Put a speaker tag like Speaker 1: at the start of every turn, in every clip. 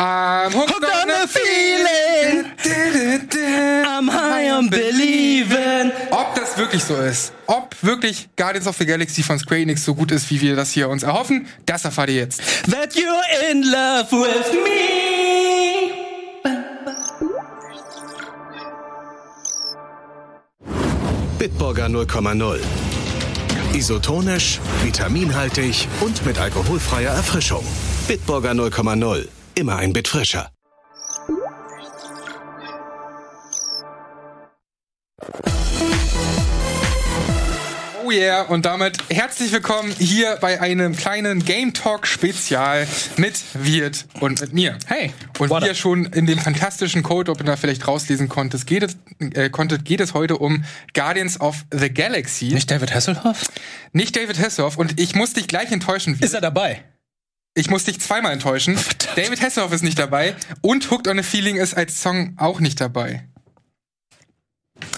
Speaker 1: I'm hooked,
Speaker 2: Hooked on the feeling. I'm high on believing.
Speaker 1: Ob das wirklich so ist, ob wirklich Guardians of the Galaxy von Square Enix so gut ist, wie wir das hier uns erhoffen, das erfahrt ihr jetzt.
Speaker 2: That you're in love with me.
Speaker 3: Bitburger 0,0. Isotonisch, vitaminhaltig und mit alkoholfreier Erfrischung. Bitburger 0,0. Immer ein Bit frischer.
Speaker 1: Oh yeah, und damit herzlich willkommen hier bei einem kleinen Game Talk Spezial mit Wirt und mit mir.
Speaker 2: Hey,
Speaker 1: Und wie ihr schon in dem fantastischen Code Opener vielleicht rauslesen konntet, geht es, äh, konntet, geht es heute um Guardians of the Galaxy.
Speaker 2: Nicht David Hasselhoff?
Speaker 1: Nicht David Hasselhoff und ich muss dich gleich enttäuschen. Wirt.
Speaker 2: Ist er dabei?
Speaker 1: Ich muss dich zweimal enttäuschen. David Hasselhoff ist nicht dabei und Hooked on a Feeling ist als Song auch nicht dabei.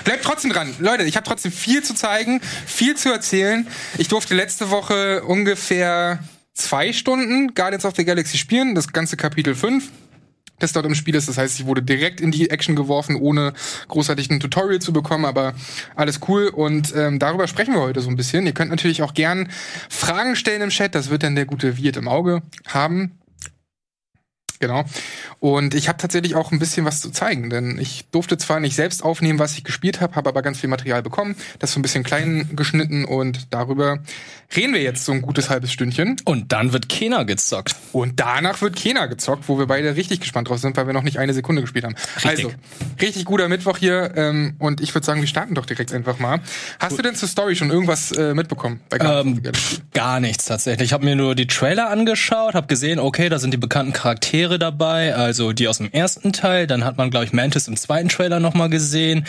Speaker 1: Bleibt trotzdem dran. Leute, ich habe trotzdem viel zu zeigen, viel zu erzählen. Ich durfte letzte Woche ungefähr zwei Stunden Guardians of the Galaxy spielen, das ganze Kapitel 5 das dort im Spiel ist. Das heißt, ich wurde direkt in die Action geworfen, ohne großartig ein Tutorial zu bekommen, aber alles cool. Und ähm, darüber sprechen wir heute so ein bisschen. Ihr könnt natürlich auch gern Fragen stellen im Chat. Das wird dann der gute Wirt im Auge haben. Genau. Und ich habe tatsächlich auch ein bisschen was zu zeigen, denn ich durfte zwar nicht selbst aufnehmen, was ich gespielt habe, habe aber ganz viel Material bekommen, das so ein bisschen klein geschnitten und darüber reden wir jetzt so ein gutes halbes Stündchen.
Speaker 2: Und dann wird Kena gezockt.
Speaker 1: Und danach wird Kena gezockt, wo wir beide richtig gespannt drauf sind, weil wir noch nicht eine Sekunde gespielt haben.
Speaker 2: Richtig.
Speaker 1: Also, richtig guter Mittwoch hier. Ähm, und ich würde sagen, wir starten doch direkt einfach mal. Hast du denn zur Story schon irgendwas äh, mitbekommen? Bei
Speaker 2: Ähm, gar nichts tatsächlich. Ich habe mir nur die Trailer angeschaut, habe gesehen, okay, da sind die bekannten Charaktere dabei, also die aus dem ersten Teil. Dann hat man, glaube ich, Mantis im zweiten Trailer noch mal gesehen.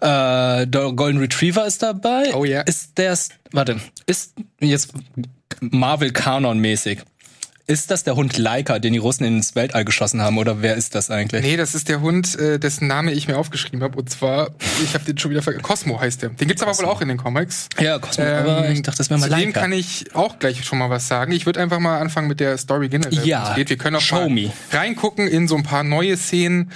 Speaker 2: Äh, der Golden Retriever ist dabei.
Speaker 1: Oh ja.
Speaker 2: Ist der, warte, ist jetzt Marvel Kanon mäßig. Ist das der Hund Laika, den die Russen ins Weltall geschossen haben, oder wer ist das eigentlich?
Speaker 1: Nee, das ist der Hund, äh, dessen Name ich mir aufgeschrieben habe. Und zwar, ich habe den schon wieder vergessen. Cosmo heißt der. Den gibt's aber wohl auch in den Comics.
Speaker 2: Ja, Cosmo, aber ich dachte, das wäre mal
Speaker 1: zu dem kann ich auch gleich schon mal was sagen. Ich würde einfach mal anfangen mit der Story generell.
Speaker 2: Ja,
Speaker 1: geht. Wir können auch
Speaker 2: show
Speaker 1: mal
Speaker 2: me.
Speaker 1: reingucken in so ein paar neue Szenen,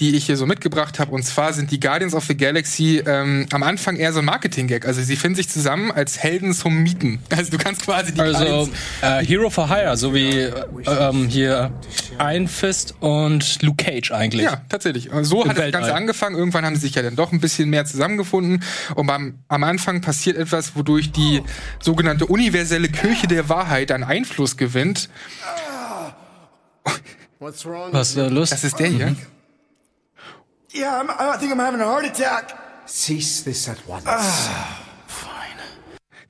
Speaker 1: die ich hier so mitgebracht habe. Und zwar sind die Guardians of the Galaxy ähm, am Anfang eher so ein Marketing-Gag. Also sie finden sich zusammen als Helden zum Mieten. Also du kannst quasi die
Speaker 2: Also äh, Hero for Hire, so wie äh, ähm, hier Iron Fist und Luke Cage eigentlich.
Speaker 1: Ja, tatsächlich. So hat das
Speaker 2: Weltall.
Speaker 1: Ganze angefangen. Irgendwann haben sie sich ja dann doch ein bisschen mehr zusammengefunden. Und am, am Anfang passiert etwas, wodurch die sogenannte universelle Kirche der Wahrheit an Einfluss gewinnt.
Speaker 4: What's wrong?
Speaker 2: Was ist da los?
Speaker 1: Das ist der hier.
Speaker 4: Yeah, I'm, I think I'm having a heart attack.
Speaker 5: Cease this at once.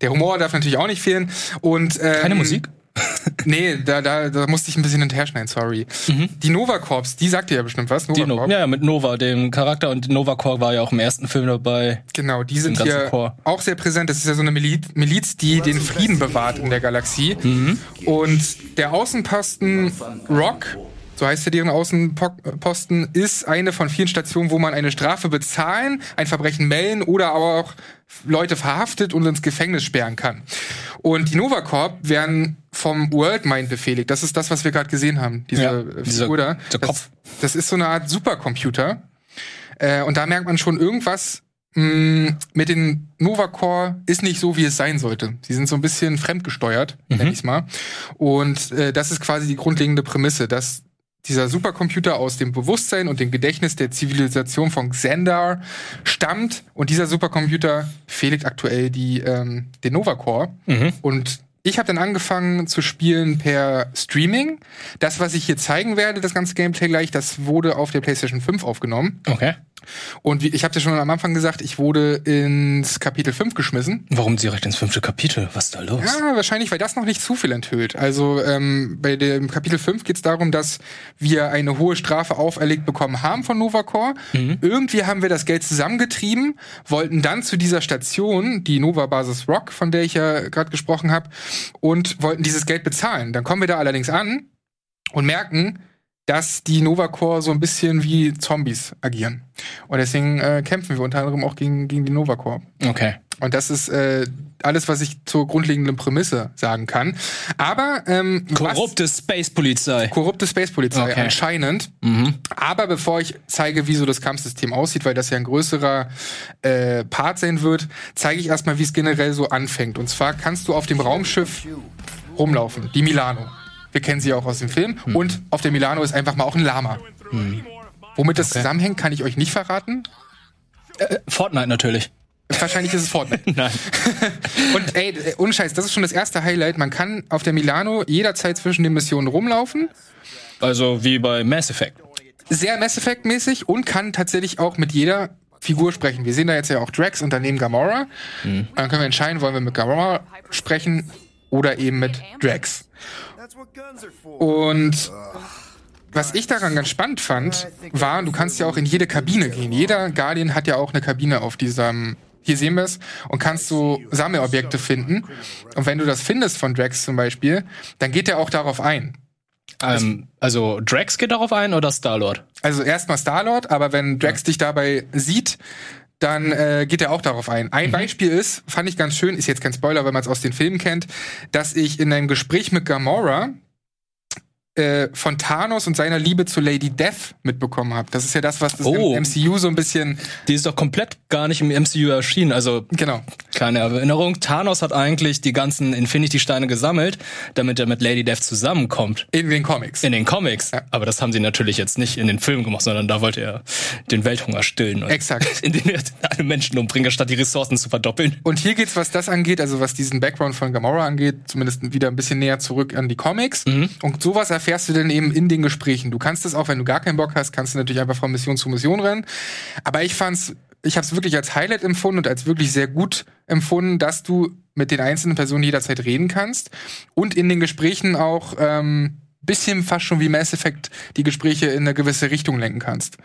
Speaker 1: Der Humor darf natürlich auch nicht fehlen. Und, ähm,
Speaker 2: Keine Musik?
Speaker 1: Nee, da, da, da musste ich ein bisschen hinterher schneiden, sorry. Die Nova Corps, die sagt dir ja bestimmt was. Nova
Speaker 2: Die no
Speaker 1: Corps.
Speaker 2: ja, ja, mit Nova, dem Charakter. Und Nova Corps war ja auch im ersten Film dabei.
Speaker 1: Genau, die sind hier
Speaker 2: Chor.
Speaker 1: auch sehr präsent. Das ist ja so eine Miliz, Miliz die den Frieden bewahrt in der Galaxie. Und der Außenposten Rock, so heißt ja deren Außenposten, ist eine von vielen Stationen, wo man eine Strafe bezahlen, ein Verbrechen melden oder aber auch Leute verhaftet und ins Gefängnis sperren kann. Und die Nova Corp werden vom Worldmind befehligt. Das ist das, was wir gerade gesehen haben, diese
Speaker 2: Ja,
Speaker 1: Figur da.
Speaker 2: der Kopf.
Speaker 1: Das, das ist so eine Art Supercomputer. Äh, und da merkt man schon irgendwas mh, mit den Nova Core ist nicht so, wie es sein sollte. Sie sind so ein bisschen fremdgesteuert,
Speaker 2: Mhm.
Speaker 1: nenn ich's mal. Und äh, das ist quasi die grundlegende Prämisse, dass dieser Supercomputer aus dem Bewusstsein und dem Gedächtnis der Zivilisation von Xandar stammt. Und dieser Supercomputer befehligt aktuell die, ähm, den Nova Core.
Speaker 2: Mhm.
Speaker 1: Und ich habe dann angefangen zu spielen per Streaming. Das, was ich hier zeigen werde, das ganze Gameplay gleich, das wurde auf der PlayStation 5 aufgenommen.
Speaker 2: Okay.
Speaker 1: Und wie, ich habe dir schon am Anfang gesagt, ich wurde ins Kapitel 5 geschmissen.
Speaker 2: Warum direkt ins fünfte Kapitel? Was ist da los?
Speaker 1: Ja, wahrscheinlich, weil das noch nicht zu viel enthüllt. Also ähm, bei dem Kapitel 5 geht es darum, dass wir eine hohe Strafe auferlegt bekommen haben von Novacor. Irgendwie haben wir das Geld zusammengetrieben, wollten dann zu dieser Station, die Nova Basis Rock, von der ich ja gerade gesprochen habe, und wollten dieses Geld bezahlen. Dann kommen wir da allerdings an und merken, dass die Novacore so ein bisschen wie Zombies agieren. Und deswegen äh, kämpfen wir unter anderem auch gegen, gegen die Novacore.
Speaker 2: Okay.
Speaker 1: Und das ist äh, alles, was ich zur grundlegenden Prämisse sagen kann. Aber ähm,
Speaker 2: Korrupte Space-Polizei.
Speaker 1: korrupte Space-Polizei
Speaker 2: Okay.
Speaker 1: anscheinend. Aber bevor ich zeige, wie so das Kampfsystem aussieht, weil das ja ein größerer äh, Part sein wird, zeige ich erstmal, wie es generell so anfängt. Und zwar kannst du auf dem Raumschiff rumlaufen, die Milano. Wir kennen sie auch aus dem Film. Und auf der Milano ist einfach mal auch ein Lama. Womit das zusammenhängt, kann ich euch nicht verraten.
Speaker 2: Fortnite natürlich.
Speaker 1: Wahrscheinlich ist es Fortnite.
Speaker 2: Nein.
Speaker 1: Und ey, äh, ohne Scheiß, das ist schon das erste Highlight. Man kann auf der Milano jederzeit zwischen den Missionen rumlaufen.
Speaker 2: Also wie bei Mass Effect.
Speaker 1: sehr Mass Effect mäßig und kann tatsächlich auch mit jeder Figur sprechen. Wir sehen da jetzt ja auch Drax und daneben Gamora. Und dann können wir entscheiden, wollen wir mit Gamora sprechen oder eben mit Drax. Und was ich daran ganz spannend fand, war, du kannst ja auch in jede Kabine gehen. Jeder Guardian hat ja auch eine Kabine auf diesem, hier sehen wir es, und kannst so Sammelobjekte finden. Und wenn du das findest von Drax zum Beispiel, dann geht er auch darauf ein.
Speaker 2: Ähm, also Drax geht darauf ein oder Star-Lord?
Speaker 1: Also erstmal Star-Lord, aber wenn Drax dich dabei sieht, dann äh, geht er auch darauf ein. Ein Beispiel ist, fand ich ganz schön, ist jetzt kein Spoiler, wenn man es aus den Filmen kennt, dass ich in einem Gespräch mit Gamora äh, von Thanos und seiner Liebe zu Lady Death mitbekommen habe. Das ist ja das, was das
Speaker 2: Oh.
Speaker 1: im MCU so ein bisschen,
Speaker 2: Die ist doch komplett gar nicht im MCU erschienen. Also
Speaker 1: genau.
Speaker 2: Kleine Erinnerung. Thanos hat eigentlich die ganzen Infinity-Steine gesammelt, damit er mit Lady Death zusammenkommt.
Speaker 1: In den Comics.
Speaker 2: In den Comics. Aber das haben sie natürlich jetzt nicht in den Filmen gemacht, sondern da wollte er den Welthunger stillen.
Speaker 1: Exakt.
Speaker 2: Indem er alle Menschen umbringt, statt die Ressourcen zu verdoppeln.
Speaker 1: Und hier geht's, was das angeht, also was diesen Background von Gamora angeht, zumindest wieder ein bisschen näher zurück an die Comics. Und sowas erfährst du dann eben in den Gesprächen. Du kannst es auch, wenn du gar keinen Bock hast, kannst du natürlich einfach von Mission zu Mission rennen. Aber ich fand's, ich habe es wirklich als Highlight empfunden und als wirklich sehr gut empfunden, dass du mit den einzelnen Personen jederzeit reden kannst und in den Gesprächen auch ähm, bisschen fast schon wie Mass Effect die Gespräche in eine gewisse Richtung lenken kannst.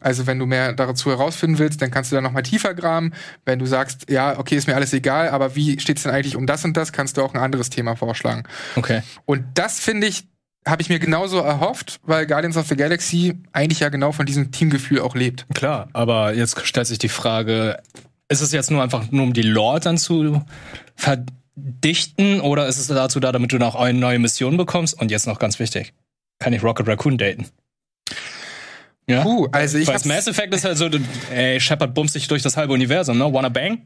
Speaker 1: Also wenn du mehr dazu herausfinden willst, dann kannst du da noch mal tiefer graben. Wenn du sagst, ja, okay, ist mir alles egal, aber wie steht's denn eigentlich um das und das, kannst du auch ein anderes Thema vorschlagen.
Speaker 2: Okay.
Speaker 1: Und das finde ich, habe ich mir genauso erhofft, weil Guardians of the Galaxy eigentlich ja genau von diesem Teamgefühl auch lebt.
Speaker 2: Klar, aber jetzt stellt sich die Frage, ist es jetzt nur einfach nur um die Lore dann zu verdichten oder ist es dazu da, damit du noch eine neue Mission bekommst? Und jetzt noch ganz wichtig, kann ich Rocket Raccoon daten? Ja?
Speaker 1: Puh, also ich
Speaker 2: Weil Mass Effect ist halt so, ey, Shepard bumst sich durch das halbe Universum, ne? Wanna bang?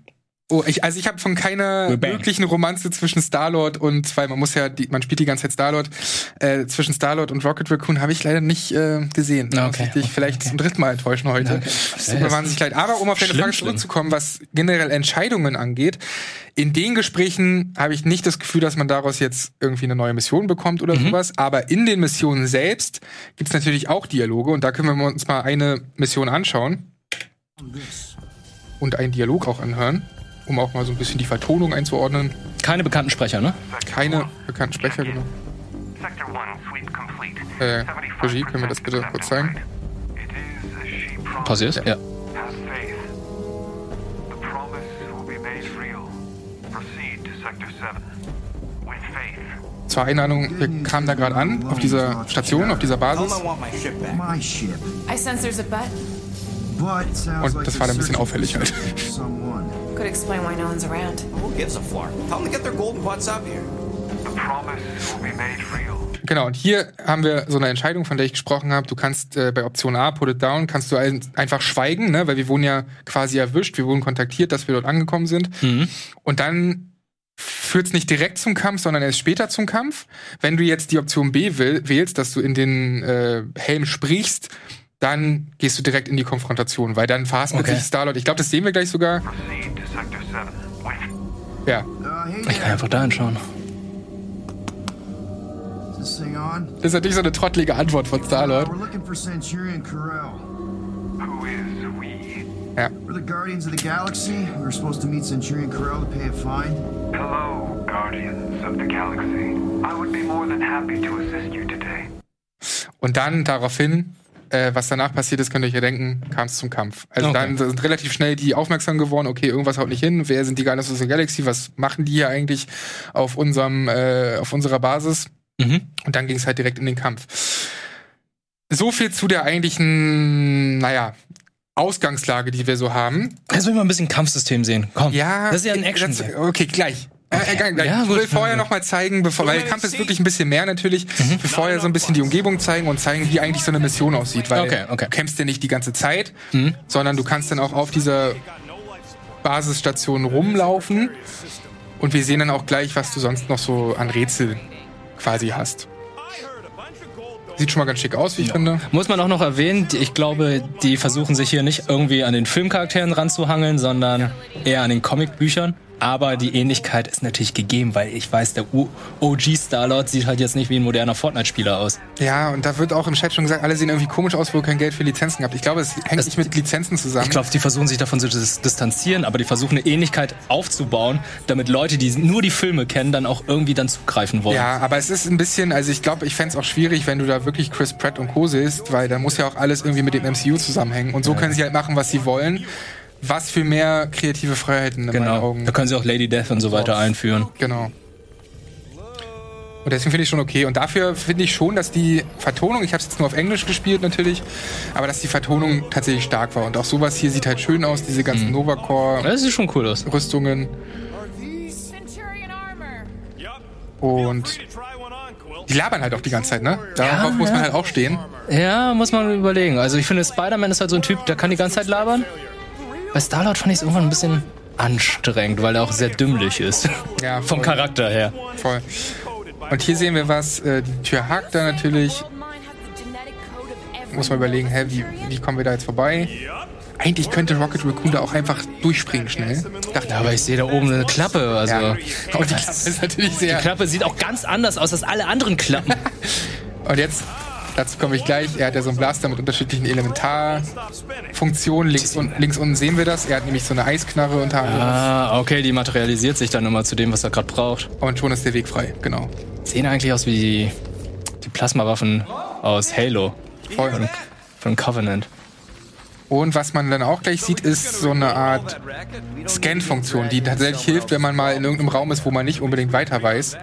Speaker 1: Oh, ich, also ich habe von keiner möglichen Romanze zwischen Star-Lord und, weil man muss ja, die, man spielt die ganze Zeit Star-Lord, äh, zwischen Star-Lord und Rocket Raccoon habe ich leider nicht äh, gesehen. Da muss
Speaker 2: Okay,
Speaker 1: ich dich vielleicht zum dritten Mal enttäuschen heute. Es tut mir
Speaker 2: Ja,
Speaker 1: wahnsinnig leid. Aber um auf deine
Speaker 2: schlimm,
Speaker 1: Frage zurückzukommen, was generell Entscheidungen angeht, in den Gesprächen habe ich nicht das Gefühl, dass man daraus jetzt irgendwie eine neue Mission bekommt oder
Speaker 2: Mhm.
Speaker 1: sowas. Aber in den Missionen selbst gibt's natürlich auch Dialoge und da können wir uns mal eine Mission anschauen und einen Dialog auch anhören, um auch mal so ein bisschen die Vertonung einzuordnen.
Speaker 2: Keine bekannten Sprecher, ne?
Speaker 1: Keine bekannten Sprecher, genau.
Speaker 6: Sector 1, sweep complete.
Speaker 1: Äh,
Speaker 6: 75%
Speaker 1: Regie, können wir das bitte kurz zeigen?
Speaker 2: Pausiert? Ja.
Speaker 6: Have faith. The promise will be made real. Proceed to Sector 7. With faith.
Speaker 1: Zur Einladung, wir kamen da gerade an, auf dieser Station, auf dieser Basis.
Speaker 4: sounds
Speaker 1: Und das war dann ein bisschen auffällig halt.
Speaker 7: Could explain why no one's around.
Speaker 5: Who gives a flark? Tell them to get their golden butts up here.
Speaker 6: The promise will be made real.
Speaker 1: Genau, und hier haben wir so eine Entscheidung, von der ich gesprochen habe. Du kannst äh, bei Option A, Put it down, kannst du ein, einfach schweigen, ne? weil wir wurden ja quasi erwischt, wir wurden kontaktiert, dass wir dort angekommen sind. Und dann führt es nicht direkt zum Kampf, sondern erst später zum Kampf. Wenn du jetzt die Option B will, wählst, dass du in den äh, Helm sprichst, dann gehst du direkt in die Konfrontation, weil dann verhaspelt
Speaker 2: Okay.
Speaker 1: sich Starlord. Ich glaube, das sehen wir gleich sogar.
Speaker 6: Proceed to Sector 7. With
Speaker 1: Ja,
Speaker 2: Ich kann einfach da
Speaker 4: on?
Speaker 1: das ist natürlich so eine trottelige Antwort von Starlord. Ja.
Speaker 4: We're the Guardians of the Galaxy. We were supposed to meet Centurion Carell to pay a fine.
Speaker 6: Hello, Guardians of the Galaxy. I would be more than happy to assist you today.
Speaker 1: Und dann daraufhin, äh, was danach passiert ist, könnt ihr euch ja denken, kam es zum Kampf. Also
Speaker 2: Okay.
Speaker 1: dann sind relativ schnell die aufmerksam geworden, okay, irgendwas haut nicht hin, wer sind die Guardians of the Galaxy, was machen die hier eigentlich auf unserem, äh, auf unserer Basis?
Speaker 2: Mhm.
Speaker 1: Und dann ging es halt direkt in den Kampf. So viel zu der eigentlichen, naja, Ausgangslage, die wir so haben.
Speaker 2: Jetzt will ich mal ein bisschen Kampfsystem sehen. Komm.
Speaker 1: Ja,
Speaker 2: Das ist ja ein
Speaker 1: äh,
Speaker 2: action
Speaker 1: das- Okay, gleich. Äh, äh, gleich.
Speaker 2: Ja,
Speaker 1: ich
Speaker 2: gut.
Speaker 1: will vorher noch mal zeigen, bevor, weil Kampf ist wirklich ein bisschen mehr natürlich. Ich will vorher so ein bisschen die Umgebung zeigen und zeigen, wie eigentlich so eine Mission aussieht. Weil
Speaker 2: Okay, okay.
Speaker 1: du kämpfst ja nicht die ganze Zeit, sondern du kannst dann auch auf dieser Basisstation rumlaufen. Und wir sehen dann auch gleich, was du sonst noch so an Rätsel quasi hast. Sieht schon mal ganz schick aus, wie ich finde.
Speaker 2: Muss man auch noch erwähnen, ich glaube, die versuchen sich hier nicht irgendwie an den Filmcharakteren ranzuhangeln, sondern eher an den Comicbüchern. Aber die Ähnlichkeit ist natürlich gegeben, weil ich weiß, der OG Starlord sieht halt jetzt nicht wie ein moderner Fortnite-Spieler aus.
Speaker 1: Ja, und da wird auch im Chat schon gesagt, alle sehen irgendwie komisch aus, wo kein Geld für Lizenzen habt. Ich glaube, es hängt
Speaker 2: Es-
Speaker 1: nicht mit Lizenzen zusammen.
Speaker 2: Ich glaube, die versuchen sich davon zu dis distanzieren, aber die versuchen eine Ähnlichkeit aufzubauen, damit Leute, die nur die Filme kennen, dann auch irgendwie dann zugreifen wollen.
Speaker 1: Ja, aber es ist ein bisschen, also ich glaube, ich fände es auch schwierig, wenn du da wirklich Chris Pratt und Co. siehst, weil da muss ja auch alles irgendwie mit dem MCU zusammenhängen. Und so können sie halt machen, was sie wollen. Was für mehr kreative Freiheiten in meinen
Speaker 2: genau.
Speaker 1: Augen.
Speaker 2: Da können sie auch Lady Death und so weiter einführen.
Speaker 1: Genau. Und deswegen finde ich schon okay. Und dafür finde ich schon, dass die Vertonung, ich habe es jetzt nur auf Englisch gespielt natürlich, aber dass die Vertonung tatsächlich stark war. Und auch sowas hier sieht halt schön aus, diese
Speaker 2: Mhm.
Speaker 1: ganzen Novacore-Rüstungen.
Speaker 2: Das sieht schon cool aus.
Speaker 7: Armor.
Speaker 1: Und die labern halt auch die ganze Zeit, ne? Darauf muss man
Speaker 2: ja.
Speaker 1: halt auch stehen.
Speaker 2: Ja, muss man überlegen. Also ich finde, Spider-Man ist halt so ein Typ, der kann die ganze Zeit labern. Bei Star-Lord fand ich es irgendwann ein bisschen anstrengend, weil er auch sehr dümmlich ist.
Speaker 1: Ja,
Speaker 2: Vom. Charakter her.
Speaker 1: Voll. Und hier sehen wir was, äh, die Tür hakt da natürlich. Muss man überlegen, hä, wie, wie kommen wir da jetzt vorbei? Eigentlich könnte Rocket Raccoon da auch einfach durchspringen schnell. Dachte
Speaker 2: Ja, aber ich sehe da oben eine Klappe. Also
Speaker 1: ja. Und die Klappe ist natürlich sehr.
Speaker 2: die Klappe sieht auch ganz anders aus als alle anderen Klappen.
Speaker 1: Und jetzt, dazu komme ich gleich, er hat ja so einen Blaster mit unterschiedlichen Elementarfunktionen. Links, un links unten sehen wir das. Er hat nämlich so eine Eisknarre unter anderem.
Speaker 2: ah, okay, die materialisiert sich dann immer zu dem, was er gerade braucht.
Speaker 1: Und schon ist der Weg frei, genau.
Speaker 2: Sehen eigentlich aus wie die, die Plasmawaffen aus Halo
Speaker 1: Voll.
Speaker 2: von Covenant.
Speaker 1: Und was man dann auch gleich sieht, ist so eine Art Scan-Funktion, die tatsächlich hilft, wenn man mal in irgendeinem Raum ist, wo man nicht unbedingt weiter weiß.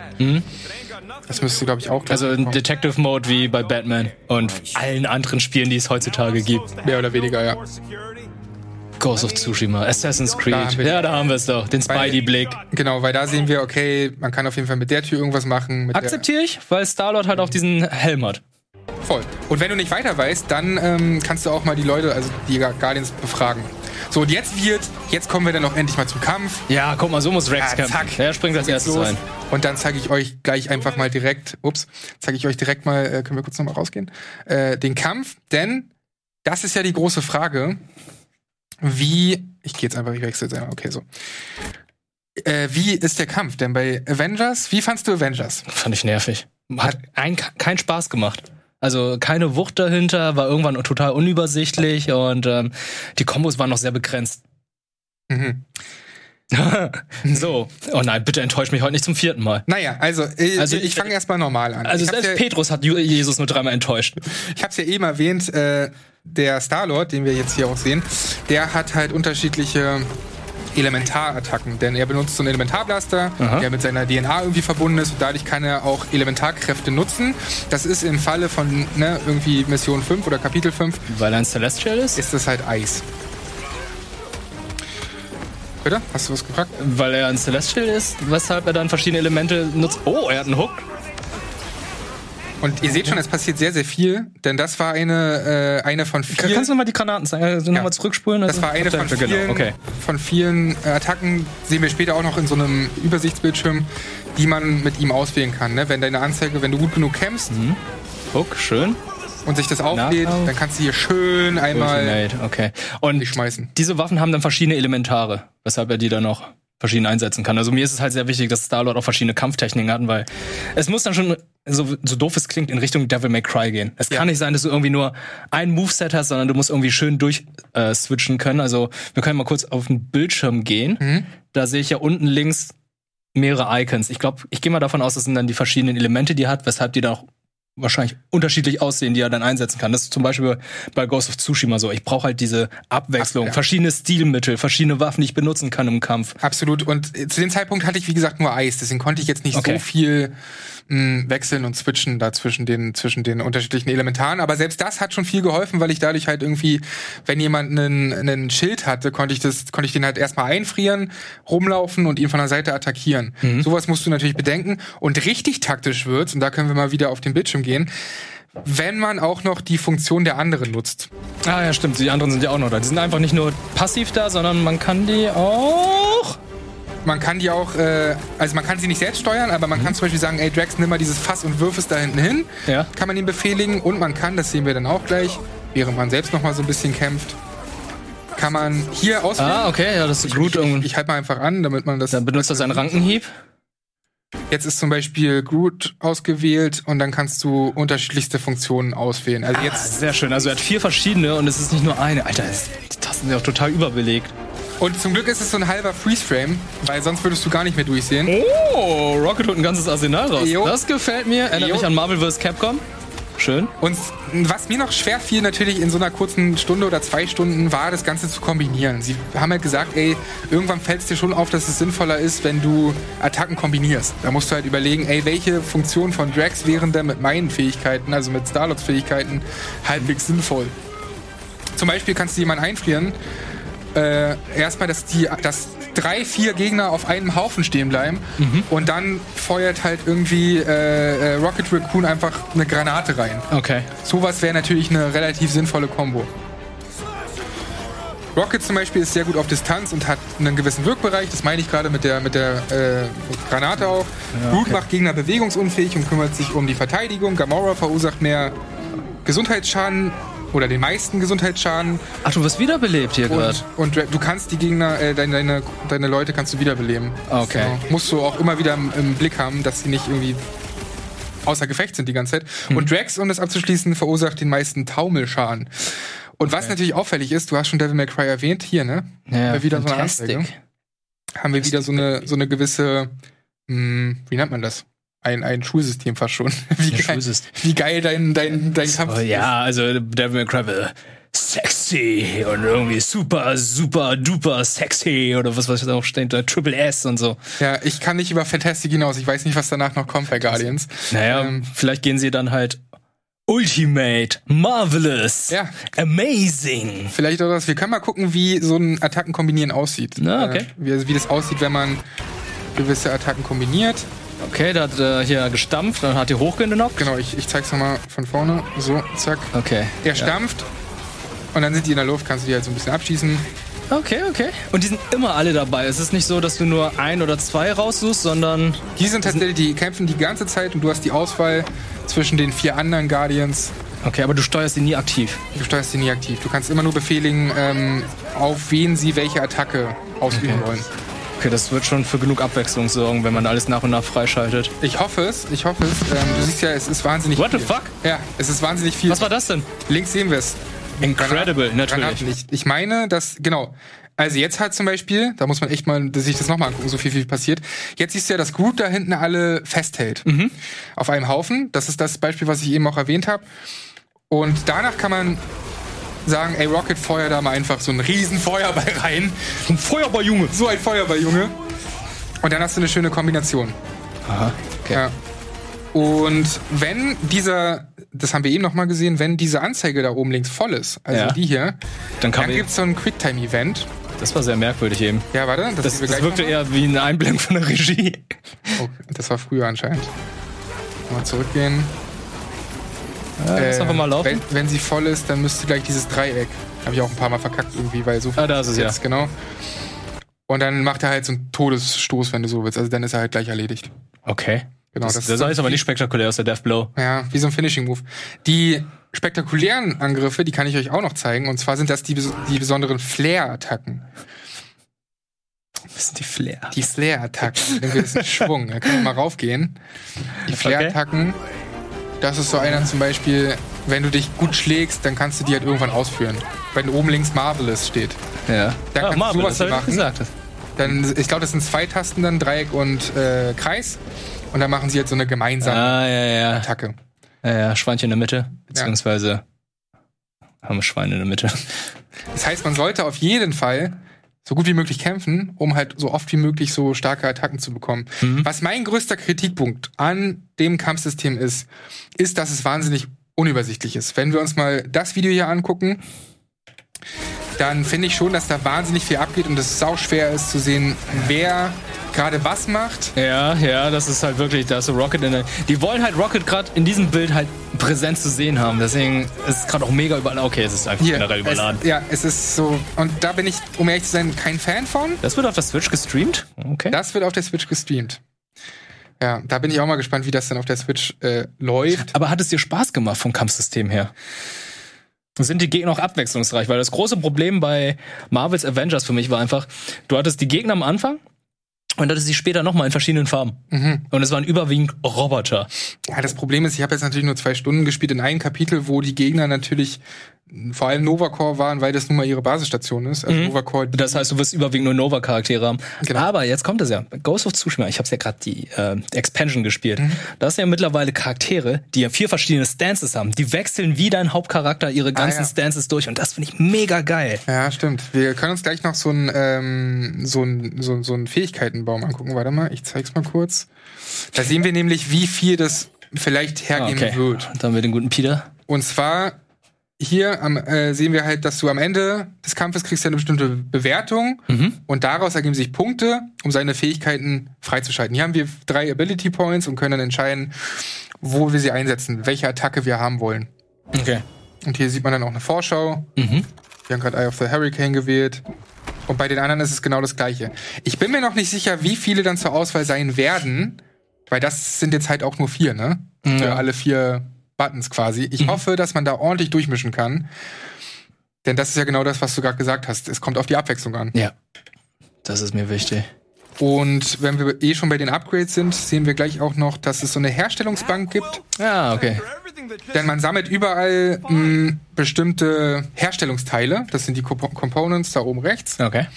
Speaker 1: Das müsste, glaube ich, auch
Speaker 2: Also ein
Speaker 1: kommen.
Speaker 2: Detective Mode wie bei Batman und allen anderen Spielen, die es heutzutage gibt.
Speaker 1: mehr oder weniger, ja.
Speaker 2: Ghost of Tsushima, Assassin's
Speaker 1: Da
Speaker 2: Creed.
Speaker 1: wir-
Speaker 2: ja, da haben wir es doch. Den Spidey-Blick.
Speaker 1: Genau, weil da sehen wir, okay, man kann auf jeden Fall mit der Tür irgendwas machen.
Speaker 2: Akzeptiere ich, weil Star-Lord halt auch diesen Helm hat.
Speaker 1: Voll. Und wenn du nicht weiter weißt, dann ähm, kannst du auch mal die Leute, also die Guardians, befragen. So, und jetzt wird, jetzt kommen wir dann auch endlich mal zum Kampf.
Speaker 2: Ja, guck mal, so muss Rex
Speaker 1: Ja,
Speaker 2: kämpfen.
Speaker 1: zack.
Speaker 2: Er springt als erstes ein.
Speaker 1: Und dann zeige ich euch gleich einfach mal direkt, ups, zeige ich euch direkt mal, äh, können wir kurz nochmal rausgehen, äh, den Kampf, denn das ist ja die große Frage, wie, ich gehe jetzt einfach, ich wechsle jetzt einmal, okay, so. Äh, wie ist der Kampf? Denn bei Avengers, wie fandst du Avengers?
Speaker 2: Fand ich nervig. Hat ein, keinen Spaß gemacht. Also keine Wucht dahinter, war irgendwann total unübersichtlich und ähm, die Kombos waren noch sehr begrenzt.
Speaker 1: Mhm.
Speaker 2: so, oh nein, bitte enttäusch mich heute nicht zum vierten Mal.
Speaker 1: Naja, also, äh,
Speaker 2: Also,
Speaker 1: ich fange erstmal normal an.
Speaker 2: Also
Speaker 1: ich hab's
Speaker 2: selbst
Speaker 1: ja,
Speaker 2: Petrus hat Jesus nur dreimal enttäuscht.
Speaker 1: Ich habe es ja eben erwähnt, äh, der Star-Lord, den wir jetzt hier auch sehen, der hat halt unterschiedliche Elementarattacken, denn er benutzt so einen Elementarblaster, der mit seiner DNA irgendwie verbunden ist und dadurch kann er auch Elementarkräfte nutzen. Das ist im Falle von ne, irgendwie Mission 5 oder Kapitel 5
Speaker 2: Weil er ein Celestial ist?
Speaker 1: ist das halt Eis. Bitte? Hast du was gefragt?
Speaker 2: Weil er ein Celestial ist, weshalb er dann verschiedene Elemente nutzt. Oh, er hat einen Hook.
Speaker 1: Und ihr seht schon, es passiert sehr, sehr viel, denn das war eine, äh, eine von vielen...
Speaker 2: Kannst du nochmal die Granaten zeigen? Also nochmal zurückspulen?
Speaker 1: Das war eine von vielen,
Speaker 2: Genau, okay.
Speaker 1: von vielen äh, Attacken, sehen wir später auch noch in so einem Übersichtsbildschirm, die man mit ihm auswählen kann. Ne? Wenn deine Anzeige, wenn du gut genug kämpfst
Speaker 2: Mhm. Hook, schön.
Speaker 1: und sich das auflädt,
Speaker 2: Nahkampf.
Speaker 1: dann kannst du hier schön einmal
Speaker 2: okay. Und
Speaker 1: schmeißen.
Speaker 2: diese Waffen haben dann verschiedene Elementare, weshalb er die dann noch verschieden einsetzen kann. Also mir ist es halt sehr wichtig, dass Star-Lord auch verschiedene Kampftechniken hat, weil es muss dann schon, so, so doof es klingt, in Richtung Devil May Cry gehen. Es
Speaker 1: Ja.
Speaker 2: kann nicht sein, dass du irgendwie nur ein Moveset hast, sondern du musst irgendwie schön durch äh, switchen können. Also wir können mal kurz auf den Bildschirm gehen.
Speaker 1: Mhm.
Speaker 2: Da sehe ich ja unten links mehrere Icons. Ich glaube, ich gehe mal davon aus, das sind dann die verschiedenen Elemente, die er hat, weshalb die dann auch wahrscheinlich unterschiedlich aussehen, die er dann einsetzen kann. Das ist zum Beispiel bei Ghost of Tsushima so. Ich brauche halt diese Abwechslung,
Speaker 1: Ab- ja.
Speaker 2: verschiedene Stilmittel, verschiedene Waffen, die ich benutzen kann im Kampf.
Speaker 1: Absolut. Und äh, zu dem Zeitpunkt hatte ich, wie gesagt, nur Eis. Deswegen konnte ich jetzt nicht
Speaker 2: Okay.
Speaker 1: so viel mh, wechseln und switchen da zwischen den, zwischen den unterschiedlichen Elementaren. Aber selbst das hat schon viel geholfen, weil ich dadurch halt irgendwie, wenn jemand einen, einen Schild hatte, konnte ich das, konnte ich den halt erstmal einfrieren, rumlaufen und ihn von der Seite attackieren. Sowas musst du natürlich bedenken. Und richtig taktisch wird's, und da können wir mal wieder auf den Bildschirm gehen, wenn man auch noch die Funktion der anderen nutzt.
Speaker 2: Ah ja, stimmt. Die anderen sind ja auch noch da. Die sind einfach nicht nur passiv da, sondern man kann die auch.
Speaker 1: Man kann die auch, äh, also man kann sie nicht selbst steuern, aber man kann zum Beispiel sagen, ey Drax, nimm mal dieses Fass und wirf es da hinten hin.
Speaker 2: Ja.
Speaker 1: Kann man ihm befehligen und man kann, das sehen wir dann auch gleich, während man selbst noch mal so ein bisschen kämpft, kann man hier auswählen.
Speaker 2: Ah, okay, ja, das ist gut.
Speaker 1: Ich, ich, ich halte mal einfach an, damit man das.
Speaker 2: Dann benutzt das einen Rankenhieb.
Speaker 1: Jetzt ist zum Beispiel Groot ausgewählt und dann kannst du unterschiedlichste Funktionen auswählen. Also jetzt
Speaker 2: Sehr schön. Also er hat vier verschiedene und es ist nicht nur eine. Alter, die Tasten sind ja auch total überbelegt.
Speaker 1: Und zum Glück ist es so ein halber Freeze-Frame, weil sonst würdest du gar nicht mehr durchsehen.
Speaker 2: Oh, Rocket holt ein ganzes Arsenal raus.
Speaker 1: Jo.
Speaker 2: Das gefällt mir. Erinnert
Speaker 1: Jo.
Speaker 2: mich an Marvel vs. Capcom. Schön.
Speaker 1: Und was mir noch schwer fiel, natürlich in so einer kurzen Stunde oder zwei Stunden, war das Ganze zu kombinieren. Sie haben halt gesagt, ey, irgendwann fällt es dir schon auf, dass es sinnvoller ist, wenn du Attacken kombinierst. Da musst du halt überlegen, ey, welche Funktion von Drax wären denn mit meinen Fähigkeiten, also mit Starlords Fähigkeiten, halbwegs sinnvoll. Zum Beispiel kannst du jemanden einfrieren, äh, erstmal, dass die, dass drei, vier Gegner auf einem Haufen stehen bleiben und dann feuert halt irgendwie äh, äh, Rocket Raccoon einfach eine Granate rein.
Speaker 2: Okay.
Speaker 1: Sowas wäre natürlich eine relativ sinnvolle Kombo. Rocket zum Beispiel ist sehr gut auf Distanz und hat einen gewissen Wirkbereich. Das meine ich gerade mit der, mit der äh, Granate auch. Groot macht Gegner bewegungsunfähig und kümmert sich um die Verteidigung. Gamora verursacht mehr Gesundheitsschaden oder den meisten Gesundheitsschaden.
Speaker 2: Ach, du wirst wiederbelebt hier gerade.
Speaker 1: Und, du kannst die Gegner, äh, deine, deine, deine Leute kannst du wiederbeleben.
Speaker 2: Okay.
Speaker 1: Genau. Musst du auch immer wieder im, im Blick haben, dass sie nicht irgendwie außer Gefecht sind die ganze Zeit.
Speaker 2: Hm.
Speaker 1: Und Drax, um das abzuschließen, verursacht den meisten Taumelschaden. Und was natürlich auffällig ist, du hast schon Devil May Cry erwähnt, hier, ne?
Speaker 2: Ja,
Speaker 1: wir wieder so eine
Speaker 2: fantastic.
Speaker 1: Anzeige. Haben wir wieder so eine, so eine gewisse, mh, wie nennt man das? Ein, ein Schulsystem fast schon. Wie,
Speaker 2: Ein
Speaker 1: geil, wie geil dein, dein, dein Kampf
Speaker 2: Oh, ja, also Devil May Cry sexy und irgendwie super, super, duper sexy oder was weiß ich da auch steht, da Triple S und so.
Speaker 1: Ja, ich kann nicht über Fantastic hinaus. Ich weiß nicht, was danach noch kommt bei Guardians.
Speaker 2: Naja,
Speaker 1: Ähm,
Speaker 2: vielleicht gehen sie dann halt Ultimate, Marvelous,
Speaker 1: Ja.
Speaker 2: Amazing.
Speaker 1: Vielleicht auch das. Wir können mal gucken, wie so ein Attackenkombinieren aussieht.
Speaker 2: Na, okay.
Speaker 1: Äh, wie, also wie das aussieht, wenn man gewisse Attacken kombiniert.
Speaker 2: Okay, da hat er hier gestampft, dann hat er hochgenockt.
Speaker 1: Genau, ich, ich zeig's nochmal von vorne. So, zack.
Speaker 2: Okay.
Speaker 1: Er stampft. Und dann sind die in der Luft, kannst du die halt so ein bisschen abschießen.
Speaker 2: Okay, okay. Und die sind immer alle dabei. Es ist nicht so, dass du nur ein oder zwei raussuchst, sondern
Speaker 1: Die sind tatsächlich, die kämpfen die ganze Zeit und du hast die Auswahl zwischen den vier anderen Guardians.
Speaker 2: okay, aber du steuerst sie nie aktiv.
Speaker 1: Du steuerst die nie aktiv. Du kannst immer nur befehligen, ähm, auf wen sie welche Attacke ausüben
Speaker 2: Okay.
Speaker 1: wollen.
Speaker 2: Okay, das wird schon für genug Abwechslung sorgen, wenn man alles nach und nach freischaltet.
Speaker 1: Ich hoffe es, ich hoffe es. Ähm, du siehst ja, es ist wahnsinnig
Speaker 2: What the
Speaker 1: viel.
Speaker 2: fuck?
Speaker 1: Ja, es ist wahnsinnig viel.
Speaker 2: Was war das denn?
Speaker 1: Links sehen wir es.
Speaker 2: Incredible,
Speaker 1: Granaten-
Speaker 2: natürlich.
Speaker 1: Granatenlicht. Ich meine, dass, genau. Also jetzt halt zum Beispiel, da muss man echt mal sich das nochmal angucken, so viel, viel passiert. Jetzt siehst du ja, dass Groot da hinten alle festhält.
Speaker 2: Mhm.
Speaker 1: Auf einem Haufen. Das ist das Beispiel, was ich eben auch erwähnt habe. Und danach kann man sagen, ey, Rocket, feuer da mal einfach so einen riesen Feuerball rein.
Speaker 2: Ein Feuerball, Junge.
Speaker 1: So ein Feuerball, Junge. Und dann hast du eine schöne Kombination.
Speaker 2: Aha. Okay.
Speaker 1: Ja. Und wenn dieser, das haben wir eben noch mal gesehen, wenn diese Anzeige da oben links voll ist, also
Speaker 2: Ja.
Speaker 1: die hier,
Speaker 2: Dann
Speaker 1: dann
Speaker 2: man.
Speaker 1: gibt's so ein Quicktime-Event.
Speaker 2: Das war sehr merkwürdig eben.
Speaker 1: Ja, warte, das,
Speaker 2: Das, das wirkte eher wie eine Einblendung von der Regie.
Speaker 1: Oh, das war früher anscheinend. Mal zurückgehen.
Speaker 2: Ja, lass
Speaker 1: Äh,
Speaker 2: einfach mal laufen.
Speaker 1: Wenn, wenn sie voll ist, dann müsste gleich dieses Dreieck. Habe ich auch ein paar Mal verkackt irgendwie, weil so viel
Speaker 2: Ah, da ist es, ja.
Speaker 1: jetzt, genau. Und dann macht er halt so einen Todesstoß, wenn du so willst. Also dann ist er halt gleich erledigt.
Speaker 2: Okay.
Speaker 1: Genau,
Speaker 2: das,
Speaker 1: das
Speaker 2: das,
Speaker 1: ist
Speaker 2: jetzt aber nicht spektakulär aus der Death Blow.
Speaker 1: Ja, wie so ein Finishing-Move. Die spektakulären Angriffe, die kann ich euch auch noch zeigen. Und zwar sind das die, die besonderen Flair-Attacken.
Speaker 2: Das sind die Flair.
Speaker 1: Die Flair-Attacken. mit einem gewissen Schwung. Da können wir mal raufgehen. Die Flair-Attacken, das ist so einer zum Beispiel, wenn du dich gut schlägst, dann kannst du die halt irgendwann ausführen. Wenn oben links Marvelous steht.
Speaker 2: Ja.
Speaker 1: Da kannst du
Speaker 2: Marvel,
Speaker 1: sowas machen.
Speaker 2: gesagt.
Speaker 1: Dann, ich glaube, das sind zwei Tasten dann, Dreieck und äh, Kreis. Und dann machen sie halt so eine gemeinsame
Speaker 2: Ah, ja, ja.
Speaker 1: Attacke.
Speaker 2: Ja, ja, Schweinchen in der Mitte, beziehungsweise haben wir Schweine in der Mitte.
Speaker 1: Das heißt, man sollte auf jeden Fall so gut wie möglich kämpfen, um halt so oft wie möglich so starke Attacken zu bekommen. Was mein größter Kritikpunkt an dem Kampfsystem ist, ist, dass es wahnsinnig unübersichtlich ist. Wenn wir uns mal das Video hier angucken, dann finde ich schon, dass da wahnsinnig viel abgeht und es sau schwer ist zu sehen, wer gerade was macht.
Speaker 2: Ja, ja, das ist halt wirklich, da ist so Rocket in der. Die wollen halt Rocket gerade in diesem Bild halt präsent zu sehen haben. Deswegen ist es gerade auch mega überall. Okay, es ist einfach generell überladen.
Speaker 1: Es, ja, es ist so. Und da bin ich, um ehrlich zu sein, kein Fan von.
Speaker 2: Das wird auf der Switch gestreamt? Okay.
Speaker 1: Das wird auf der Switch gestreamt. Ja, da bin ich auch mal gespannt, wie das dann auf der Switch äh, läuft.
Speaker 2: Aber hat es dir Spaß gemacht vom Kampfsystem her? Sind die Gegner auch abwechslungsreich? Weil das große Problem bei Marvels Avengers für mich war einfach, du hattest die Gegner am Anfang und hattest sie später nochmal in verschiedenen Farben. Und es waren überwiegend Roboter.
Speaker 1: Ja, das Problem ist, ich habe jetzt natürlich nur zwei Stunden gespielt in einem Kapitel, wo die Gegner natürlich vor allem Novacore waren, weil das nun mal ihre Basisstation ist. Also Novacore, die-
Speaker 2: Das heißt, du wirst überwiegend nur Nova-Charaktere haben.
Speaker 1: Genau.
Speaker 2: Aber jetzt kommt es ja. Ghost of Tsushima, ich habe ja gerade die äh, Expansion gespielt.
Speaker 1: Mhm.
Speaker 2: Da hast ja mittlerweile Charaktere, die ja vier verschiedene Stances haben. Die wechseln wie dein Hauptcharakter ihre ganzen
Speaker 1: Ah, ja.
Speaker 2: Stances durch. Und das finde ich mega geil.
Speaker 1: Ja, stimmt. Wir können uns gleich noch so einen ähm, so ein, so, so einen Fähigkeitenbaum angucken. Warte mal, ich zeig's mal kurz. Da sehen wir nämlich, wie viel das vielleicht
Speaker 2: Ah,
Speaker 1: hergeben wird.
Speaker 2: Dann haben wir den guten Peter.
Speaker 1: Und zwar hier am, äh, sehen wir halt, dass du am Ende des Kampfes kriegst du eine bestimmte Bewertung und daraus ergeben sich Punkte, um seine Fähigkeiten freizuschalten. Hier haben wir drei Ability Points und können dann entscheiden, wo wir sie einsetzen, welche Attacke wir haben wollen.
Speaker 2: Okay.
Speaker 1: Und hier sieht man dann auch eine Vorschau.
Speaker 2: Mhm.
Speaker 1: Wir haben gerade Eye of the Hurricane gewählt. Und bei den anderen ist es genau das gleiche. Ich bin mir noch nicht sicher, wie viele dann zur Auswahl sein werden, weil das sind jetzt halt auch nur vier, ne? Für alle vier Buttons quasi. Ich hoffe, dass man da ordentlich durchmischen kann. Denn das ist ja genau das, was du gerade gesagt hast. Es kommt auf die Abwechslung an.
Speaker 2: Ja. Das ist mir wichtig.
Speaker 1: Und wenn wir eh schon bei den Upgrades sind, sehen wir gleich auch noch, dass es so eine Herstellungsbank gibt.
Speaker 2: Ja, okay.
Speaker 1: Denn man sammelt überall mh, bestimmte Herstellungsteile. Das sind die Compo- Components da oben rechts.
Speaker 2: Okay.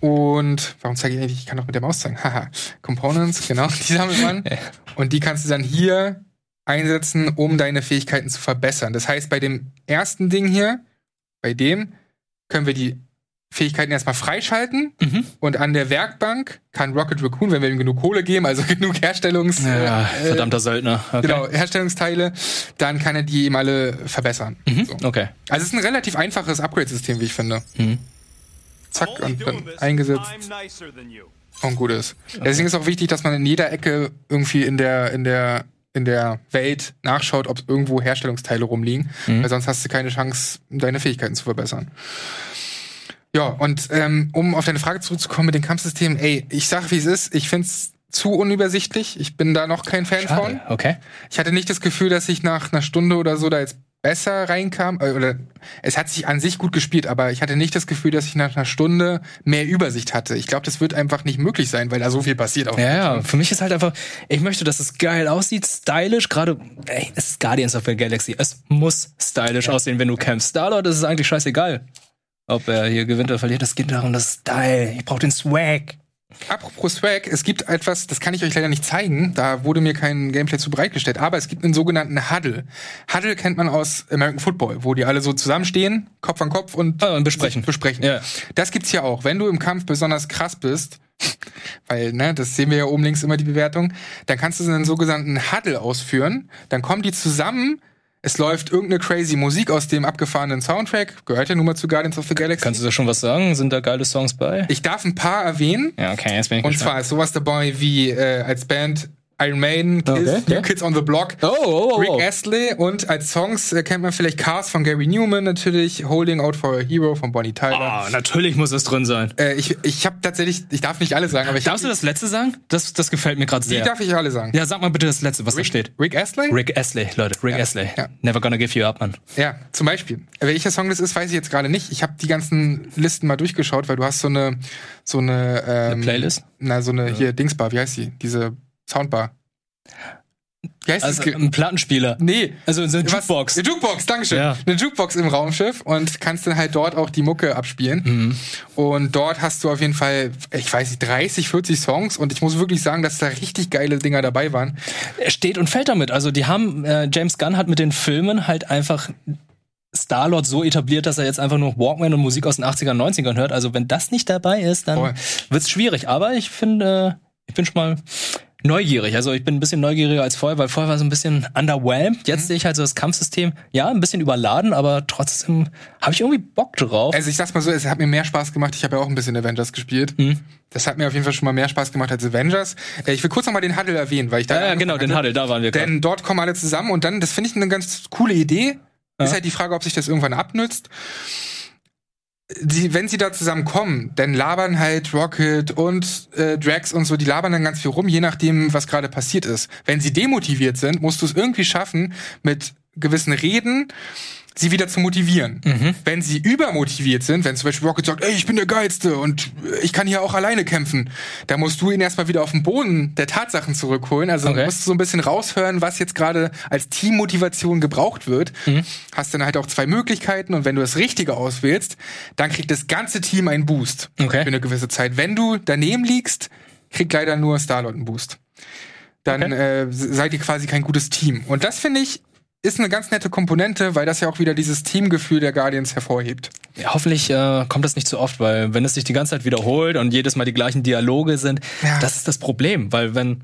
Speaker 1: Und warum zeige ich eigentlich? Ich kann doch mit der Maus zeigen. Haha. Components, genau, die sammelt man. Und die kannst du dann hier einsetzen, um deine Fähigkeiten zu verbessern. Das heißt, bei dem ersten Ding hier, bei dem, können wir die Fähigkeiten erstmal freischalten. Und an der Werkbank kann Rocket Raccoon, wenn wir ihm genug Kohle geben, also genug Herstellungs...
Speaker 2: Ja,
Speaker 1: äh,
Speaker 2: verdammter Söldner. Okay.
Speaker 1: Genau, Herstellungsteile, dann kann er die eben alle verbessern. So.
Speaker 2: Okay.
Speaker 1: Also es ist ein relativ einfaches Upgrade-System, wie ich finde. Zack, und dann eingesetzt und gut ist. Deswegen ist auch wichtig, dass man in jeder Ecke irgendwie in der, in der, in der Welt nachschaut, ob irgendwo Herstellungsteile rumliegen, weil sonst hast du keine Chance, deine Fähigkeiten zu verbessern. Ja, und ähm, um auf deine Frage zurückzukommen mit den Kampfsystemen, ey, ich sag wie es ist, ich find's zu unübersichtlich. Ich bin da noch kein Fan von.
Speaker 2: Schade. Okay.
Speaker 1: Ich hatte nicht das Gefühl, dass ich nach einer Stunde oder so da jetzt besser reinkam. äh, Oder es hat sich an sich gut gespielt, aber ich hatte nicht das Gefühl, dass ich nach einer Stunde mehr Übersicht hatte. Ich glaube, das wird einfach nicht möglich sein, weil da so viel passiert. Auch
Speaker 2: Ja, ja, für mich ist halt einfach, ich möchte, dass es geil aussieht, stylisch, gerade, ey, es ist Guardians of the Galaxy, es muss stylisch aussehen, wenn du kämpfst. Star-Lord ist es eigentlich scheißegal, ob er hier gewinnt oder verliert, es geht darum, das Style, ich brauche den Swag.
Speaker 1: Apropos Swag, es gibt etwas, das kann ich euch leider nicht zeigen, da wurde mir kein Gameplay zu bereitgestellt, aber es gibt einen sogenannten Huddle. Huddle kennt man aus American Football, wo die alle so zusammenstehen, Kopf an Kopf und,
Speaker 2: Ah, und besprechen.
Speaker 1: besprechen.
Speaker 2: Ja.
Speaker 1: Das gibt's hier auch. Wenn du im Kampf besonders krass bist, weil, ne, das sehen wir ja oben links immer die Bewertung, dann kannst du so einen sogenannten Huddle ausführen, dann kommen die zusammen, es läuft irgendeine crazy Musik aus dem abgefahrenen Soundtrack, gehört ja nun mal zu Guardians of the Galaxy.
Speaker 2: Kannst du da schon was sagen? Sind da geile Songs bei?
Speaker 1: ich darf ein paar erwähnen.
Speaker 2: Ja, okay, jetzt bin ich
Speaker 1: Und
Speaker 2: gespannt.
Speaker 1: zwar ist sowas dabei wie äh, als Band Iron Maiden, Kiss,
Speaker 2: Okay,
Speaker 1: New
Speaker 2: okay.
Speaker 1: Kids on the Block,
Speaker 2: Oh, oh, oh,
Speaker 1: Rick
Speaker 2: oh.
Speaker 1: Astley und als Songs äh, kennt man vielleicht Cars von Gary Newman natürlich, Holding Out for a Hero von Bonnie Tyler.
Speaker 2: Ah, natürlich muss es drin sein.
Speaker 1: Äh, ich ich habe tatsächlich, ich darf nicht alle sagen, aber ich
Speaker 2: Darfst du das letzte sagen? Das, das gefällt mir gerade
Speaker 1: die
Speaker 2: sehr.
Speaker 1: darf ich alle sagen.
Speaker 2: Ja, sag mal bitte das letzte, was da steht.
Speaker 1: Rick Astley?
Speaker 2: Rick Astley, Leute, Rick Astley.
Speaker 1: ja.
Speaker 2: Never gonna give you up, man.
Speaker 1: Ja, zum Beispiel. Welcher Song das ist, weiß ich jetzt gerade nicht. Ich habe die ganzen Listen mal durchgeschaut, weil du hast so eine so eine, ähm,
Speaker 2: Playlist?
Speaker 1: Na, so eine hier Dingsbar, wie heißt die? Diese Soundbar. Wie heißt
Speaker 2: Also
Speaker 1: das?
Speaker 2: Ein Plattenspieler.
Speaker 1: Nee.
Speaker 2: Also so eine
Speaker 1: Was?
Speaker 2: Jukebox.
Speaker 1: Eine Jukebox, Dankeschön.
Speaker 2: Ja.
Speaker 1: Eine Jukebox im Raumschiff und kannst dann halt dort auch die Mucke abspielen.
Speaker 2: Mhm.
Speaker 1: Und dort hast du auf jeden Fall, ich weiß nicht, 30, 40 Songs und ich muss wirklich sagen, dass da richtig geile Dinger dabei waren.
Speaker 2: Er steht und fällt damit. Also die haben, äh, James Gunn hat mit den Filmen halt einfach Star-Lord so etabliert, dass er jetzt einfach nur Walkman und Musik aus den 80ern, 90ern hört. Also wenn das nicht dabei ist, dann
Speaker 1: Voll.
Speaker 2: wird's schwierig. Aber ich finde, ich bin schon mal neugierig. Also ich bin ein bisschen neugieriger als vorher, weil vorher war so ein bisschen underwhelmed. Jetzt sehe ich halt so das Kampfsystem, ja, ein bisschen überladen, aber trotzdem habe ich irgendwie Bock drauf.
Speaker 1: Also ich sag's mal so, es hat mir mehr Spaß gemacht. Ich habe ja auch ein bisschen Avengers gespielt.
Speaker 2: Mhm.
Speaker 1: Das hat mir auf jeden Fall schon mal mehr Spaß gemacht als Avengers. Äh, Ich will kurz noch mal den Huddle erwähnen, weil ich da
Speaker 2: ja, ja, genau, den. Huddle, da waren wir gerade.
Speaker 1: Denn dort kommen alle zusammen und dann, das finde ich eine ganz coole Idee. Ist halt die Frage, ob sich das irgendwann abnützt. Die, wenn sie da zusammenkommen, dann labern halt Rocket und äh, Drax und so, die labern dann ganz viel rum, je nachdem, was gerade passiert ist. Wenn sie demotiviert sind, musst du es irgendwie schaffen, mit gewissen Reden sie wieder zu motivieren. Wenn sie übermotiviert sind, wenn zum Beispiel Rocket sagt, ey, ich bin der Geilste und ich kann hier auch alleine kämpfen, dann musst du ihn erstmal wieder auf den Boden der Tatsachen zurückholen. Also
Speaker 2: Okay.
Speaker 1: musst du so ein bisschen raushören, was jetzt gerade als Teammotivation gebraucht wird. Hast dann halt auch zwei Möglichkeiten und wenn du das Richtige auswählst, dann kriegt das ganze Team einen Boost
Speaker 2: Okay.
Speaker 1: für eine gewisse Zeit. Wenn du daneben liegst, kriegt leider nur Star-Lord einen Boost. Dann äh, seid ihr quasi kein gutes Team. Und das finde ich ist eine ganz nette Komponente, weil das ja auch wieder dieses Teamgefühl der Guardians hervorhebt.
Speaker 2: Ja, hoffentlich äh, kommt das nicht zu oft, weil wenn es sich die ganze Zeit wiederholt und jedes Mal die gleichen Dialoge sind,
Speaker 1: Ja.
Speaker 2: das ist das Problem, weil wenn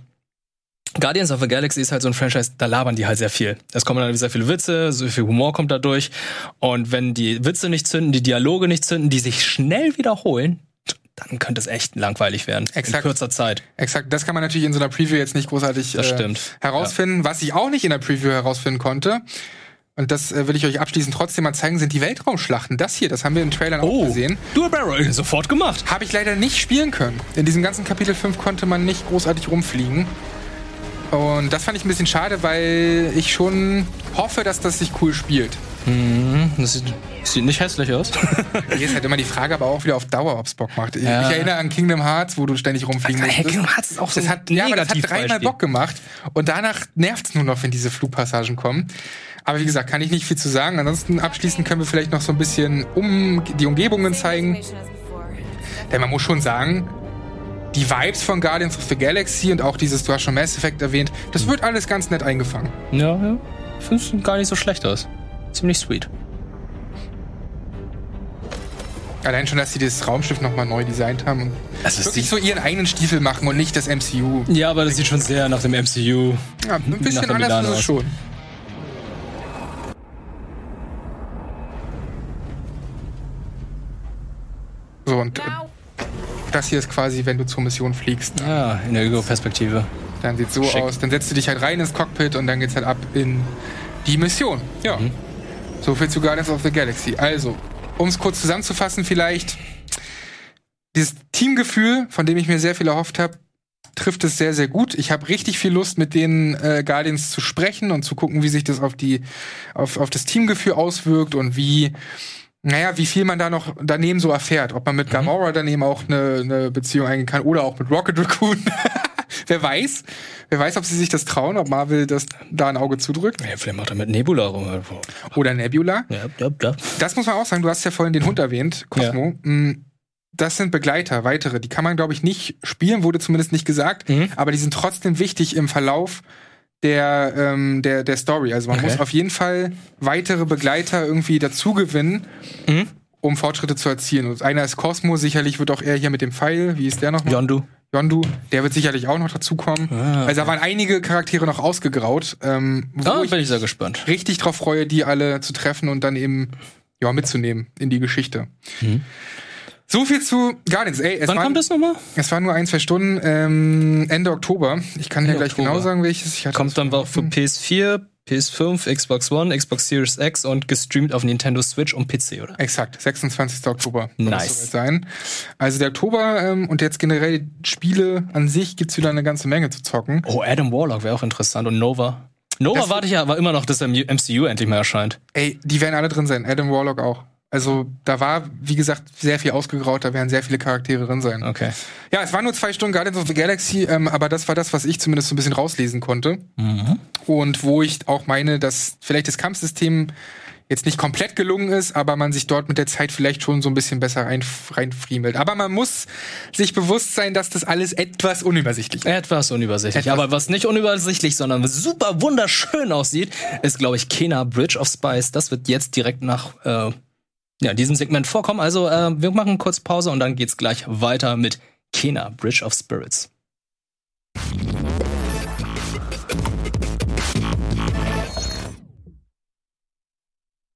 Speaker 2: Guardians of the Galaxy ist halt so ein Franchise, da labern die halt sehr viel. Es kommen dann sehr viele Witze, so viel Humor kommt da durch. Und wenn die Witze nicht zünden, die Dialoge nicht zünden, die sich schnell wiederholen, dann könnte es echt langweilig werden.
Speaker 1: Exakt.
Speaker 2: In kurzer Zeit.
Speaker 1: Exakt, das kann man natürlich in so einer Preview jetzt nicht großartig
Speaker 2: Das
Speaker 1: äh, herausfinden. Was ich auch nicht in der Preview herausfinden konnte, und das äh, will ich euch abschließend trotzdem mal zeigen, sind die Weltraumschlachten. Das hier, das haben wir in Trailern
Speaker 2: Oh.
Speaker 1: auch gesehen.
Speaker 2: Dual Barrel, sofort gemacht.
Speaker 1: Habe ich leider nicht spielen können. In diesem ganzen Kapitel 5 konnte man nicht großartig rumfliegen. Und das fand ich ein bisschen schade, weil ich schon hoffe, dass das sich cool spielt.
Speaker 2: Das sieht, sieht nicht hässlich aus.
Speaker 1: Hier ist halt immer die Frage, aber auch wieder auf Dauer, ob's Bock macht. Ich,
Speaker 2: Ja.
Speaker 1: erinnere an Kingdom Hearts, wo du ständig rumfliegen
Speaker 2: Hey,
Speaker 1: musstest.
Speaker 2: Kingdom Hearts ist auch so
Speaker 1: das hat, ja, aber das hat dreimal
Speaker 2: Negativbeispiel.
Speaker 1: Bock gemacht. Und danach nervt's nur noch, wenn diese Flugpassagen kommen. Aber wie gesagt, kann ich nicht viel zu sagen. Ansonsten abschließend können wir vielleicht noch so ein bisschen um die Umgebungen zeigen. Denn man muss schon sagen, die Vibes von Guardians of the Galaxy und auch dieses, du hast schon Mass Effect erwähnt, das wird alles ganz nett eingefangen.
Speaker 2: ja, ja. Ich finde es gar nicht so schlecht aus. Ziemlich sweet.
Speaker 1: Allein schon, dass sie das Raumschiff nochmal neu designt haben und
Speaker 2: Also
Speaker 1: wirklich so ihren eigenen Stiefel machen und nicht das MCU.
Speaker 2: Ja, aber das sieht schon sehr nach dem MCU.
Speaker 1: Ja, ein bisschen anders
Speaker 2: Milano
Speaker 1: ist es schon. So, und äh, das hier ist quasi, wenn du zur Mission fliegst.
Speaker 2: Ja, in der Ego-Perspektive.
Speaker 1: Dann sieht so
Speaker 2: Schick.
Speaker 1: aus. Dann setzt du dich halt rein ins Cockpit und dann geht's halt ab in die Mission. Ja.
Speaker 2: Mhm.
Speaker 1: So viel zu Guardians of the Galaxy. Also, um es kurz zusammenzufassen, vielleicht dieses Teamgefühl, von dem ich mir sehr viel erhofft habe, trifft es sehr, sehr gut. Ich habe richtig viel Lust, mit den äh, Guardians zu sprechen und zu gucken, wie sich das auf die, auf, auf das Teamgefühl auswirkt und wie, naja, wie viel man da noch daneben so erfährt. Ob man mit Gamora daneben auch eine, eine Beziehung eingehen kann oder auch mit Rocket Raccoon. Wer weiß. Wer weiß, ob sie sich das trauen, ob Marvel das da ein Auge zudrückt.
Speaker 2: Ja, vielleicht macht er mit Nebula rum.
Speaker 1: Oder Nebula.
Speaker 2: Ja, ja, ja.
Speaker 1: Das muss man auch sagen, du hast ja vorhin den Hund erwähnt, Cosmo. Mm, Das sind Begleiter, weitere. Die kann man, glaube ich, nicht spielen, wurde zumindest nicht gesagt,
Speaker 2: Mhm.
Speaker 1: aber die sind trotzdem wichtig im Verlauf der, ähm, der, der Story. Also man
Speaker 2: Okay.
Speaker 1: muss auf jeden Fall weitere Begleiter irgendwie dazu gewinnen,
Speaker 2: Mhm.
Speaker 1: um Fortschritte zu erzielen. Und einer ist Cosmo, sicherlich wird auch er hier mit dem Pfeil, wie ist der nochmal?
Speaker 2: Yondu.
Speaker 1: Yondu, der wird sicherlich auch noch dazukommen.
Speaker 2: Ah,
Speaker 1: Also da waren einige Charaktere noch ausgegraut, ähm, wo
Speaker 2: Da
Speaker 1: ich
Speaker 2: bin ich sehr gespannt.
Speaker 1: richtig drauf freue, die alle zu treffen und dann eben ja, mitzunehmen in die Geschichte. So viel zu Guardians. Ey, es
Speaker 2: Wann
Speaker 1: waren,
Speaker 2: kommt das nochmal?
Speaker 1: Es waren nur ein, zwei Stunden. Ähm, Ende Oktober. Ich kann dir
Speaker 2: Ende
Speaker 1: gleich
Speaker 2: Oktober.
Speaker 1: genau sagen, welches. Ich hatte
Speaker 2: Kommt dann auch für
Speaker 1: vergessen.
Speaker 2: PS4, PS5, Xbox One, Xbox Series X und gestreamt auf Nintendo Switch und PC, oder?
Speaker 1: Exakt, 26. Oktober
Speaker 2: Nice.
Speaker 1: es sein. Also der Oktober ähm, und jetzt generell Spiele an sich gibt's wieder eine ganze Menge zu zocken.
Speaker 2: Oh, Adam Warlock wäre auch interessant und Nova. Nova
Speaker 1: Das-
Speaker 2: warte ich ja aber immer noch, dass der MCU endlich mal erscheint.
Speaker 1: Ey, die werden alle drin sein. Adam Warlock auch. Also da war, wie gesagt, sehr viel ausgegraut, da werden sehr viele Charaktere drin sein.
Speaker 2: Okay.
Speaker 1: Ja, es waren nur zwei Stunden Guardians of the Galaxy, ähm, aber das war das, was ich zumindest so ein bisschen rauslesen konnte. Und wo ich auch meine, dass vielleicht das Kampfsystem jetzt nicht komplett gelungen ist, aber man sich dort mit der Zeit vielleicht schon so ein bisschen besser rein, reinfriemelt. Aber man muss sich bewusst sein, dass das alles etwas unübersichtlich ist.
Speaker 2: Etwas unübersichtlich.
Speaker 1: Etwas-
Speaker 2: Aber was nicht unübersichtlich, sondern super wunderschön aussieht, ist, glaube ich, Kena Bridge of Spice. Das wird jetzt direkt nach äh, ja, diesem Segment vorkommen. Also äh, wir machen kurz Pause und dann geht's gleich weiter mit Kena Bridge of Spirits.